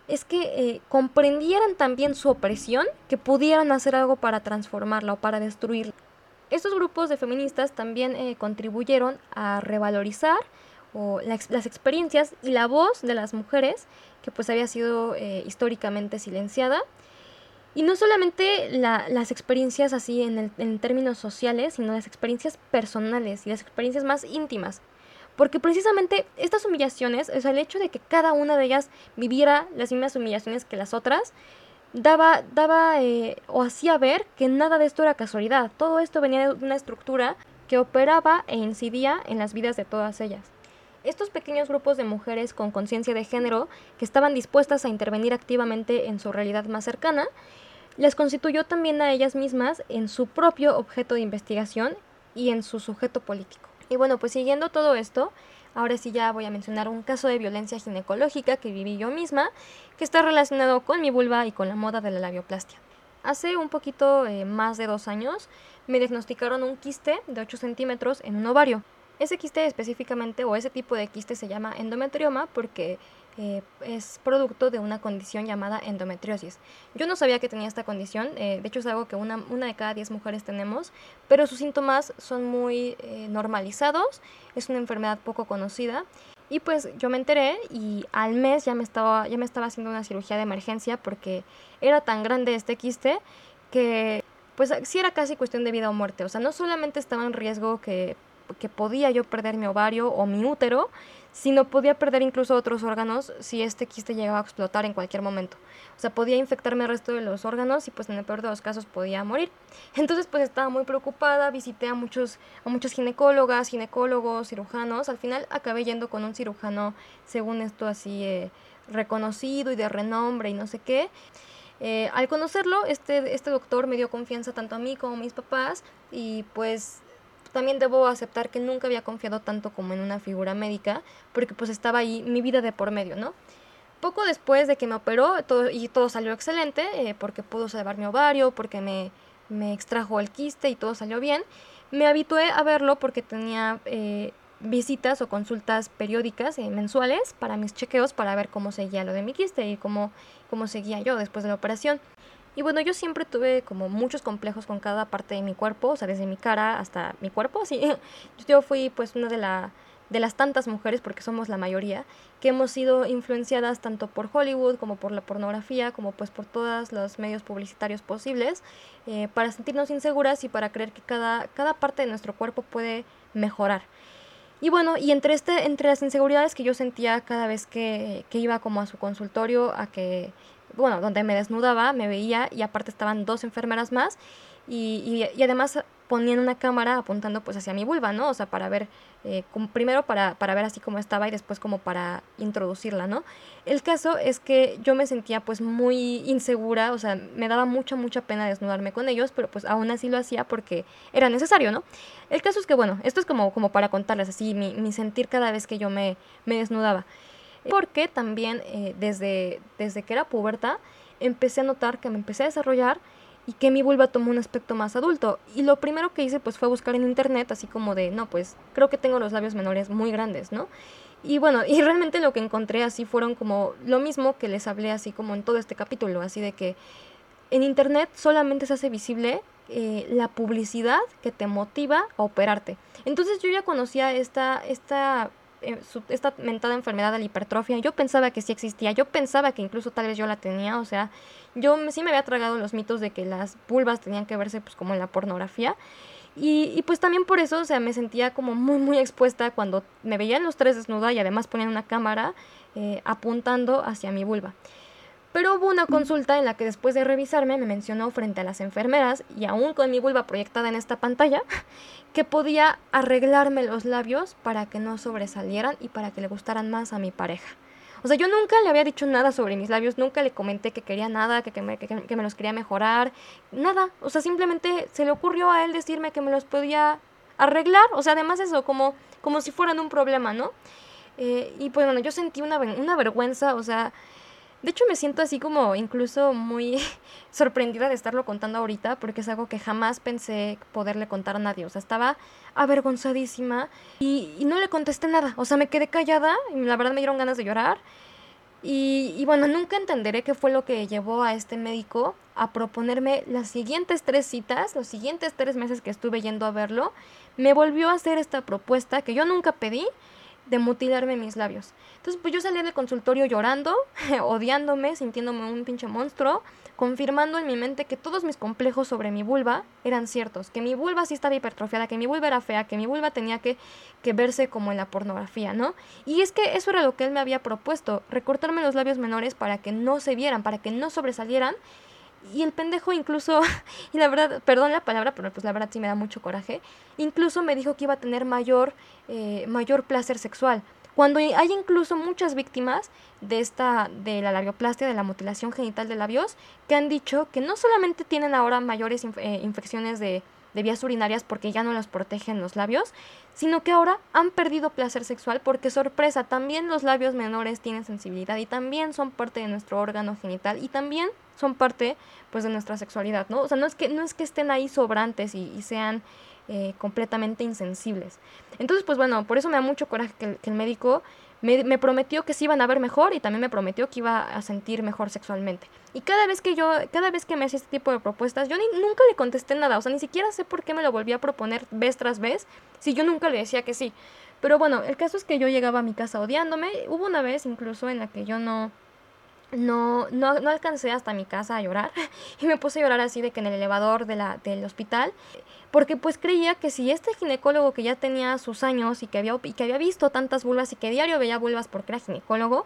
es que eh, comprendieran también su opresión, que pudieran hacer algo para transformarla o para destruirla. Estos grupos de feministas también eh, contribuyeron a revalorizar las experiencias y la voz de las mujeres, que pues había sido eh, históricamente silenciada. Y no solamente las experiencias así en, en términos sociales, sino las experiencias personales y las experiencias más íntimas. Porque precisamente estas humillaciones, o sea, el hecho de que cada una de ellas viviera las mismas humillaciones que las otras, daba, daba eh, o hacía ver que nada de esto era casualidad. Todo esto venía de una estructura que operaba e incidía en las vidas de todas ellas. Estos pequeños grupos de mujeres con conciencia de género que estaban dispuestas a intervenir activamente en su realidad más cercana, les constituyó también a ellas mismas en su propio objeto de investigación y en su sujeto político. Y bueno, pues siguiendo todo esto, ahora sí ya voy a mencionar un caso de violencia ginecológica que viví yo misma, que está relacionado con mi vulva y con la moda de la labioplastia. Hace un poquito eh, más de dos años me diagnosticaron un quiste de 8 centímetros en un ovario. Ese quiste específicamente o ese tipo de quiste se llama endometrioma porque eh, es producto de una condición llamada endometriosis. Yo no sabía que tenía esta condición, eh, de hecho es algo que una, una, de cada 10 mujeres tenemos, pero sus síntomas son muy eh, normalizados, es una enfermedad poco conocida y pues yo me enteré y al mes ya me estaba, ya me estaba haciendo una cirugía de emergencia porque era tan grande este quiste que pues sí era casi cuestión de vida o muerte, o sea, no solamente estaba en riesgo que que podía yo perder mi ovario o mi útero, sino podía perder incluso otros órganos si este quiste llegaba a explotar en cualquier momento. O sea, podía infectarme el resto de los órganos y pues en el peor de los casos podía morir. Entonces pues estaba muy preocupada, visité a muchos, a muchos ginecólogas, ginecólogos, cirujanos. Al final acabé yendo con un cirujano, según esto así, eh, reconocido y de renombre y no sé qué. Eh, al conocerlo, este, este doctor me dio confianza tanto a mí como a mis papás y pues también debo aceptar que nunca había confiado tanto como en una figura médica, porque pues estaba ahí mi vida de por medio, ¿no? Poco después de que me operó todo, y todo salió excelente, eh, porque pudo salvar mi ovario, porque me, me, extrajo el quiste y todo salió bien, me habitué a verlo porque tenía eh, visitas o consultas periódicas eh, mensuales para mis chequeos para ver cómo seguía lo de mi quiste y cómo, cómo seguía yo después de la operación. Y bueno, yo siempre tuve como muchos complejos con cada parte de mi cuerpo, o sea, desde mi cara hasta mi cuerpo, así. Yo fui pues una de, la, de las tantas mujeres, porque somos la mayoría, que hemos sido influenciadas tanto por Hollywood como por la pornografía, como pues por todos los medios publicitarios posibles, eh, para sentirnos inseguras y para creer que cada, cada parte de nuestro cuerpo puede mejorar. Y bueno, y entre, este, entre las inseguridades que yo sentía cada vez que, que iba como a su consultorio, a que bueno, donde me desnudaba, me veía y aparte estaban dos enfermeras más y, y, además ponían una cámara apuntando pues hacia mi vulva, ¿no? O sea, para ver, eh, primero para, para ver así cómo estaba y después como para introducirla, ¿no? El caso es que yo me sentía pues muy insegura, o sea, me daba mucha, mucha pena desnudarme con ellos, pero pues aún así lo hacía porque era necesario, ¿no? El caso es que, bueno, esto es como, como para contarles así mi, mi sentir cada vez que yo me, me desnudaba porque también eh, desde, desde que era puberta empecé a notar que me empecé a desarrollar y que mi vulva tomó un aspecto más adulto. Y lo primero que hice pues fue buscar en internet así como de, no, pues creo que tengo los labios menores muy grandes, ¿no? Y bueno, y realmente lo que encontré así fueron como lo mismo que les hablé así como en todo este capítulo, así de que en internet solamente se hace visible eh, la publicidad que te motiva a operarte. Entonces yo ya conocía esta, esta eh, esta mentada enfermedad de la hipertrofia, yo pensaba que sí existía, yo pensaba que incluso tal vez yo la tenía, o sea, yo sí me había tragado los mitos de que las vulvas tenían que verse pues como en la pornografía. Y, y, pues también por eso, o sea, me sentía como muy, muy expuesta cuando me veían los tres desnuda y además ponían una cámara eh, apuntando hacia mi vulva. Pero hubo una consulta en la que después de revisarme me mencionó frente a las enfermeras y aún con mi vulva proyectada en esta pantalla que podía arreglarme los labios para que no sobresalieran y para que le gustaran más a mi pareja. O sea, yo nunca le había dicho nada sobre mis labios, nunca le comenté que quería nada, que, me, que, me los quería mejorar, nada. O sea, simplemente se le ocurrió a él decirme que me los podía arreglar. O sea, además eso, como, como si fueran un problema, ¿no? Eh, y pues bueno, yo sentí una, una vergüenza, o sea, de hecho, me siento así como incluso muy sorprendida de estarlo contando ahorita, porque es algo que jamás pensé poderle contar a nadie. O sea, estaba avergonzadísima y, no le contesté nada. O sea, me quedé callada y la verdad me dieron ganas de llorar. Y, y, bueno, nunca entenderé qué fue lo que llevó a este médico a proponerme las siguientes tres citas, los siguientes tres meses que estuve yendo a verlo. Me volvió a hacer esta propuesta que yo nunca pedí de mutilarme mis labios. Entonces, pues yo salí del consultorio llorando, odiándome, sintiéndome un pinche monstruo, confirmando en mi mente que todos mis complejos sobre mi vulva eran ciertos, que mi vulva sí estaba hipertrofiada, que mi vulva era fea, que mi vulva tenía que, que verse como en la pornografía, ¿no? Y es que eso era lo que él me había propuesto, recortarme los labios menores para que no se vieran, para que no sobresalieran y el pendejo incluso, y la verdad, perdón la palabra, pero pues la verdad sí me da mucho coraje, incluso me dijo que iba a tener mayor, eh, mayor placer sexual. Cuando hay incluso muchas víctimas de esta de la labioplastia, de la mutilación genital de labios, que han dicho que no solamente tienen ahora mayores eh, infecciones de, de vías urinarias porque ya no los protegen los labios, sino que ahora han perdido placer sexual porque sorpresa, también los labios menores tienen sensibilidad y también son parte de nuestro órgano genital y también son parte pues de nuestra sexualidad, ¿no? O sea, no es que, no es que estén ahí sobrantes y, sean eh, completamente insensibles. Entonces, pues bueno, por eso me da mucho coraje que, el médico me, prometió que se iban a ver mejor y también me prometió que iba a sentir mejor sexualmente. Y cada vez que yo, cada vez que me hacía este tipo de propuestas, yo ni, nunca le contesté nada, o sea, ni siquiera sé por qué me lo volvía a proponer vez tras vez, si yo nunca le decía que sí. Pero bueno, el caso es que yo llegaba a mi casa odiándome, hubo una vez incluso en la que yo no, no, no, no, alcancé hasta mi casa a llorar y me puse a llorar así de que en el elevador de la, del hospital porque pues creía que si este ginecólogo que ya tenía sus años y que había, y que había visto tantas vulvas y que diario veía vulvas porque era ginecólogo,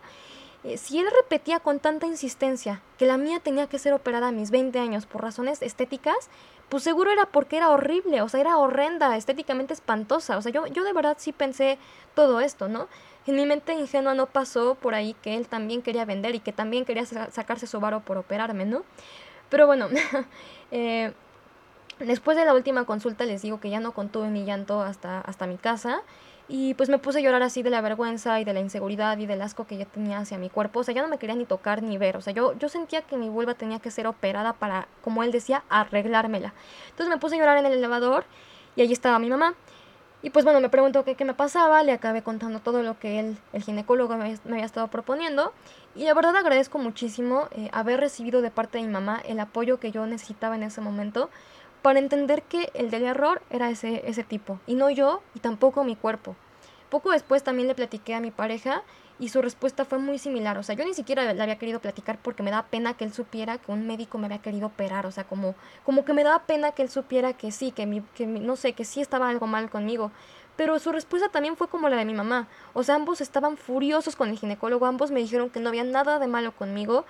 eh, si él repetía con tanta insistencia que la mía tenía que ser operada a mis 20 años por razones estéticas, pues seguro era porque era horrible, o sea, era horrenda, estéticamente espantosa. O sea, yo, yo de verdad sí pensé todo esto, ¿no? En mi mente ingenua no pasó por ahí que él también quería vender y que también quería sacarse su varo por operarme, ¿no? Pero bueno, eh, Después de la última consulta les digo que ya no contuve mi llanto hasta, hasta mi casa y pues me puse a llorar así de la vergüenza y de la inseguridad y del asco que ya tenía hacia mi cuerpo. O sea, ya no me quería ni tocar ni ver. O sea, yo, yo sentía que mi vulva tenía que ser operada para, como él decía, arreglármela. Entonces me puse a llorar en el elevador y allí estaba mi mamá. Y pues bueno, me preguntó qué, qué me pasaba, le acabé contando todo lo que él, el ginecólogo me, había estado proponiendo. Y la verdad agradezco muchísimo eh, haber recibido de parte de mi mamá el apoyo que yo necesitaba en ese momento para entender que el del error era ese, ese tipo, y no yo, y tampoco mi cuerpo. Poco después también le platiqué a mi pareja y su respuesta fue muy similar. O sea, yo ni siquiera le había querido platicar porque me daba pena que él supiera que un médico me había querido operar. O sea, como, como que me daba pena que él supiera que sí, que, mi, que no sé, que sí estaba algo mal conmigo. Pero su respuesta también fue como la de mi mamá. O sea, ambos estaban furiosos con el ginecólogo, ambos me dijeron que no había nada de malo conmigo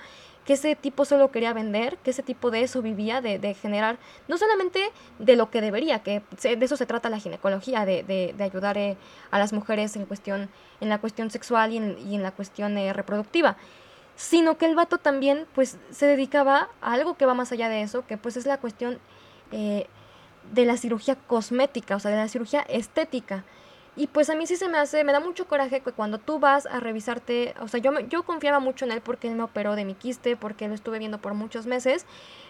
que ese tipo solo quería vender, que ese tipo de eso vivía, de, de generar, no solamente de lo que debería, que de eso se trata la ginecología, de, de, de ayudar eh, a las mujeres en cuestión, en la cuestión sexual y en, y en la cuestión eh, reproductiva, sino que el vato también pues se dedicaba a algo que va más allá de eso, que pues es la cuestión eh, de la cirugía cosmética, o sea, de la cirugía estética. Y pues a mí sí se me hace, me da mucho coraje que cuando tú vas a revisarte, o sea, yo, yo confiaba mucho en él porque él me operó de mi quiste, porque lo estuve viendo por muchos meses.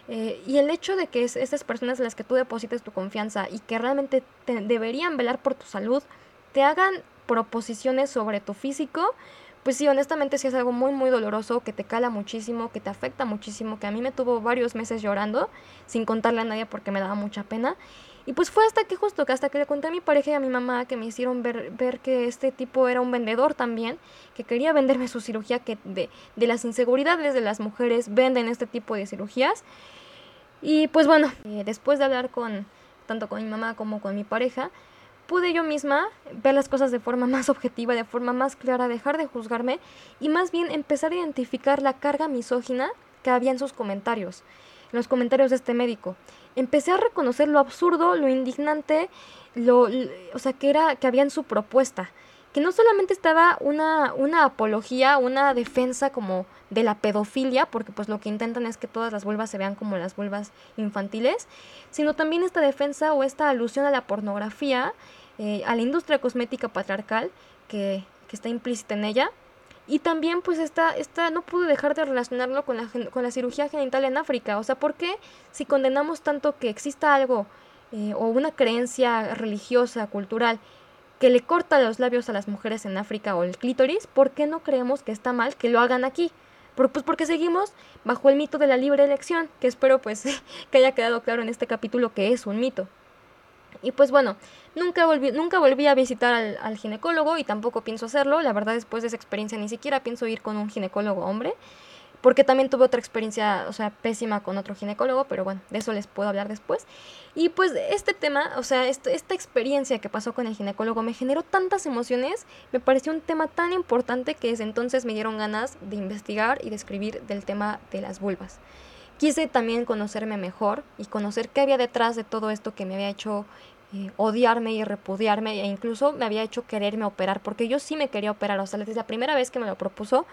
Eh, y el hecho de que es, esas personas en las que tú deposites tu confianza y que realmente te deberían velar por tu salud, te hagan proposiciones sobre tu físico, pues sí, honestamente sí es algo muy, muy doloroso, que te cala muchísimo, que te afecta muchísimo, que a mí me tuvo varios meses llorando, sin contarle a nadie porque me daba mucha pena. Y pues fue hasta que justo que hasta que le conté a mi pareja y a mi mamá que me hicieron ver, ver que este tipo era un vendedor también, que quería venderme su cirugía, que de, de las inseguridades de las mujeres venden este tipo de cirugías. Y pues bueno, eh, después de hablar con tanto con mi mamá como con mi pareja, pude yo misma ver las cosas de forma más objetiva, de forma más clara, dejar de juzgarme y más bien empezar a identificar la carga misógina que había en sus comentarios, en los comentarios de este médico. Empecé a reconocer lo absurdo, lo indignante, lo, o sea, que era que había en su propuesta, que no solamente estaba una, una apología, una defensa como de la pedofilia, porque pues lo que intentan es que todas las vulvas se vean como las vulvas infantiles, sino también esta defensa o esta alusión a la pornografía, eh, a la industria cosmética patriarcal que, que está implícita en ella, y también pues esta, esta no pude dejar de relacionarlo con la, con la cirugía genital en África. O sea, ¿por qué si condenamos tanto que exista algo eh, o una creencia religiosa, cultural, que le corta los labios a las mujeres en África o el clítoris, ¿por qué no creemos que está mal que lo hagan aquí? Pues porque seguimos bajo el mito de la libre elección, que espero pues que haya quedado claro en este capítulo que es un mito. Y pues bueno, nunca volví, nunca volví a visitar al, ginecólogo y tampoco pienso hacerlo. La verdad, después de esa experiencia ni siquiera pienso ir con un ginecólogo hombre. Porque también tuve otra experiencia, o sea, pésima con otro ginecólogo, pero bueno, de eso les puedo hablar después. Y pues este tema, o sea, esta experiencia que pasó con el ginecólogo me generó tantas emociones, me pareció un tema tan importante que desde entonces me dieron ganas de investigar y de escribir del tema de las vulvas. Quise también conocerme mejor y conocer qué había detrás de todo esto que me había hecho eh, odiarme y repudiarme e incluso me había hecho quererme operar porque yo sí me quería operar, o sea, desde la primera vez que me lo propuso,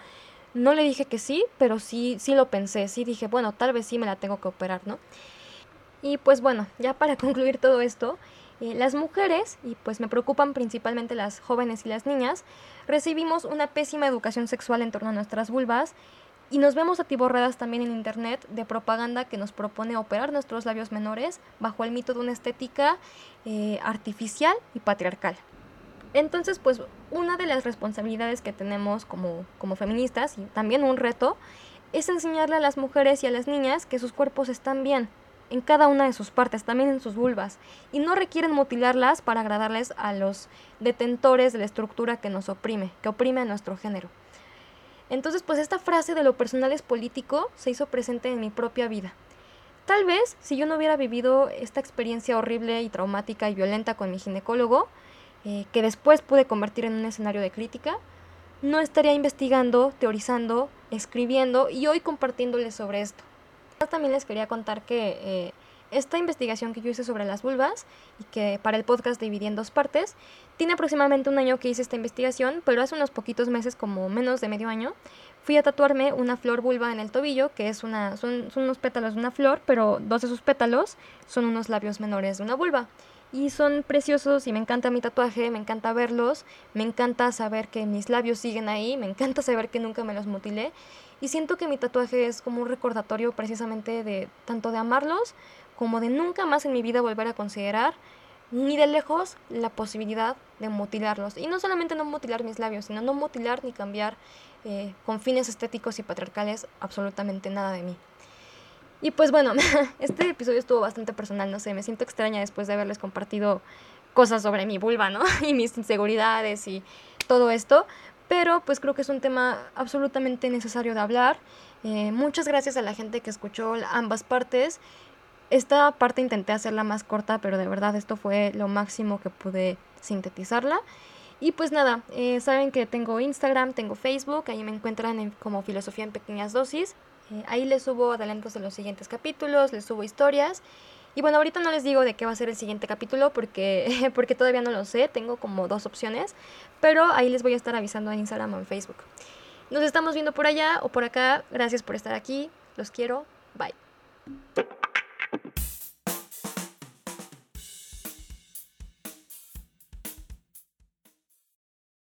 no le dije que sí, pero sí, sí lo pensé, sí dije, bueno, tal vez sí me la tengo que operar, ¿no? Y pues bueno, ya para concluir todo esto, eh, las mujeres, y pues me preocupan principalmente las jóvenes y las niñas, recibimos una pésima educación sexual en torno a nuestras vulvas y nos vemos atiborradas también en internet de propaganda que nos propone operar nuestros labios menores bajo el mito de una estética eh, artificial y patriarcal. Entonces, pues una de las responsabilidades que tenemos como, como feministas y también un reto es enseñarle a las mujeres y a las niñas que sus cuerpos están bien, en cada una de sus partes, también en sus vulvas, y no requieren mutilarlas para agradarles a los detentores de la estructura que nos oprime, que oprime a nuestro género. Entonces, pues esta frase de lo personal es político se hizo presente en mi propia vida. Tal vez, si yo no hubiera vivido esta experiencia horrible y traumática y violenta con mi ginecólogo, eh, que después pude convertir en un escenario de crítica, no estaría investigando, teorizando, escribiendo y hoy compartiéndoles sobre esto. También les quería contar que eh, esta investigación que yo hice sobre las vulvas y que para el podcast dividí en dos partes, tiene aproximadamente un año que hice esta investigación, pero hace unos poquitos meses, como menos de medio año, fui a tatuarme una flor vulva en el tobillo, que es una, son, son unos pétalos de una flor, pero dos de sus pétalos son unos labios menores de una vulva. Y son preciosos y me encanta mi tatuaje, me encanta verlos, me encanta saber que mis labios siguen ahí, me encanta saber que nunca me los mutilé. Y siento que mi tatuaje es como un recordatorio precisamente de tanto de amarlos como de nunca más en mi vida volver a considerar ni de lejos la posibilidad de mutilarlos. Y no solamente no mutilar mis labios, sino no mutilar ni cambiar eh, con fines estéticos y patriarcales absolutamente nada de mí. Y pues bueno, este episodio estuvo bastante personal, no sé, me siento extraña después de haberles compartido cosas sobre mi vulva, ¿no? y mis inseguridades y todo esto, pero pues creo que es un tema absolutamente necesario de hablar. Eh, muchas gracias a la gente que escuchó ambas partes. Esta parte intenté hacerla más corta, pero de verdad esto fue lo máximo que pude sintetizarla. Y pues nada, eh, saben que tengo Instagram, tengo Facebook, ahí me encuentran como Filosofía en Pequeñas Dosis. Eh, ahí les subo adelantos de los siguientes capítulos, les subo historias. Y bueno, ahorita no les digo de qué va a ser el siguiente capítulo porque, porque todavía no lo sé, tengo como dos opciones, pero ahí les voy a estar avisando en Instagram o en Facebook. Nos estamos viendo por allá o por acá, gracias por estar aquí, los quiero, bye.